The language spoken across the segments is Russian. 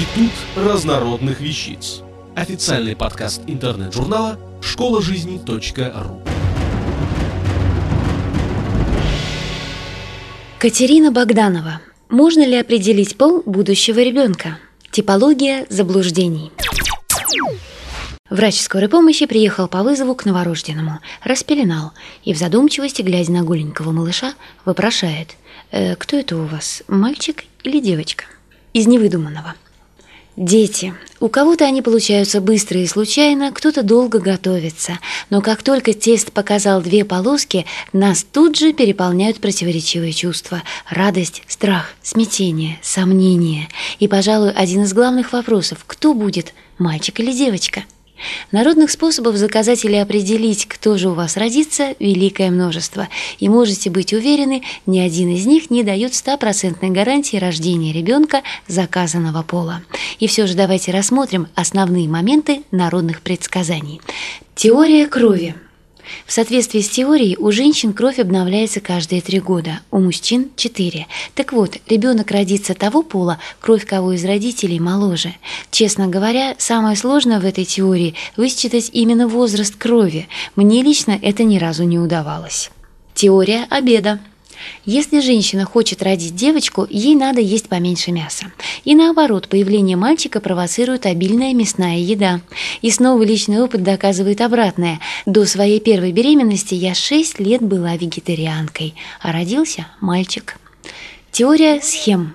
Институт разнородных вещиц. Официальный подкаст интернет-журнала школа жизни.ру. Катерина Богданова. Можно ли определить пол будущего ребенка? Типология заблуждений. Врач скорой помощи приехал по вызову к новорожденному, распеленал и в задумчивости, глядя на голенького малыша, вопрошает, «Э, «Кто это у вас, мальчик или девочка?» Из невыдуманного. Дети. У кого-то они получаются быстро и случайно, кто-то долго готовится. Но как только тест показал две полоски, нас тут же переполняют противоречивые чувства. Радость, страх, смятение, сомнение. И, пожалуй, один из главных вопросов – кто будет, мальчик или девочка – Народных способов заказать или определить, кто же у вас родится, великое множество, и можете быть уверены, ни один из них не дает стопроцентной гарантии рождения ребенка заказанного пола. И все же давайте рассмотрим основные моменты народных предсказаний. Теория крови – в соответствии с теорией, у женщин кровь обновляется каждые три года, у мужчин – четыре. Так вот, ребенок родится того пола, кровь кого из родителей моложе. Честно говоря, самое сложное в этой теории – высчитать именно возраст крови. Мне лично это ни разу не удавалось. Теория обеда. Если женщина хочет родить девочку, ей надо есть поменьше мяса. И наоборот, появление мальчика провоцирует обильная мясная еда. И снова личный опыт доказывает обратное. До своей первой беременности я 6 лет была вегетарианкой, а родился мальчик. Теория схем.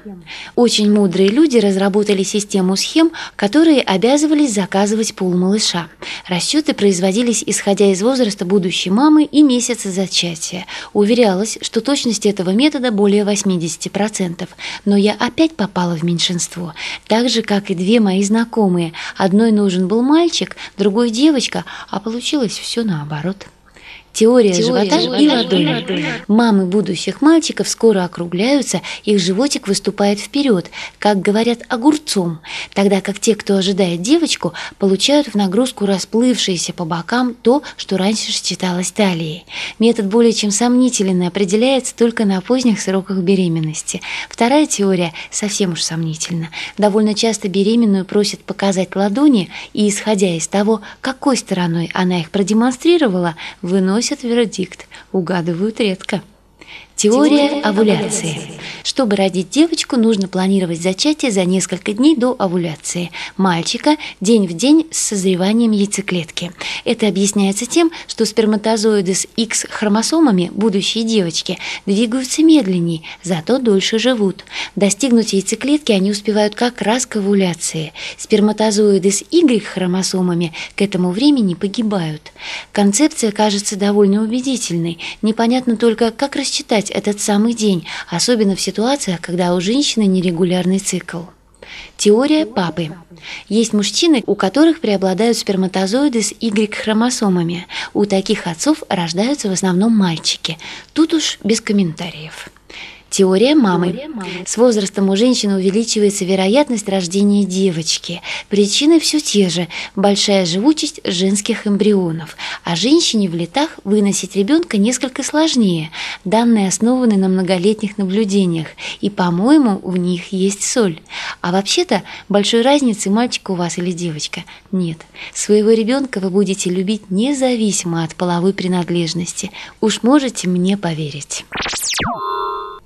Очень мудрые люди разработали систему схем, которые обязывались заказывать пол малыша. Расчеты производились исходя из возраста будущей мамы и месяца зачатия. Уверялось, что точность этого метода более 80%. Но я опять попала в меньшинство. Так же, как и две мои знакомые. Одной нужен был мальчик, другой девочка, а получилось все наоборот. Теория, Теория живота, живота и ладони. Мамы будущих мальчиков скоро округляются, их животик выступает вперед, как говорят, огурцом, тогда как те, кто ожидает девочку, получают в нагрузку расплывшееся по бокам то, что раньше считалось талией. Метод более чем сомнительный определяется только на поздних сроках беременности. Вторая теория совсем уж сомнительна. Довольно часто беременную просят показать ладони, и, исходя из того, какой стороной она их продемонстрировала, выносят выносят вердикт, угадывают редко. Теория овуляции. Чтобы родить девочку, нужно планировать зачатие за несколько дней до овуляции. Мальчика – день в день с созреванием яйцеклетки. Это объясняется тем, что сперматозоиды с X-хромосомами будущей девочки двигаются медленнее, зато дольше живут. Достигнуть яйцеклетки они успевают как раз к овуляции. Сперматозоиды с Y-хромосомами к этому времени погибают. Концепция кажется довольно убедительной. Непонятно только, как рассчитать этот самый день, особенно в ситуациях, когда у женщины нерегулярный цикл. Теория папы. Есть мужчины, у которых преобладают сперматозоиды с Y-хромосомами. У таких отцов рождаются в основном мальчики. Тут уж без комментариев. Теория мамы. С возрастом у женщины увеличивается вероятность рождения девочки. Причины все те же – большая живучесть женских эмбрионов. А женщине в летах выносить ребенка несколько сложнее. Данные основаны на многолетних наблюдениях. И, по-моему, в них есть соль. А вообще-то большой разницы, мальчик у вас или девочка, нет. Своего ребенка вы будете любить независимо от половой принадлежности. Уж можете мне поверить.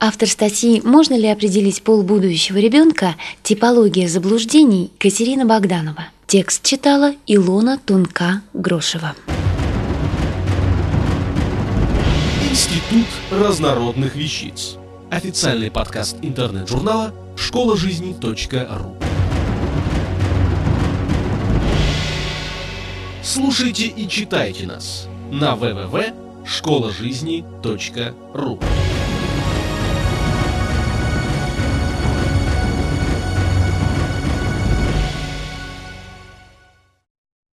Автор статьи «Можно ли определить пол будущего ребенка? Типология заблуждений» Катерина Богданова. Текст читала Илона Тунка-Грошева. Институт разнородных вещиц. Официальный подкаст интернет-журнала школа жизни.ру. Слушайте и читайте нас на www.школажизни.ру.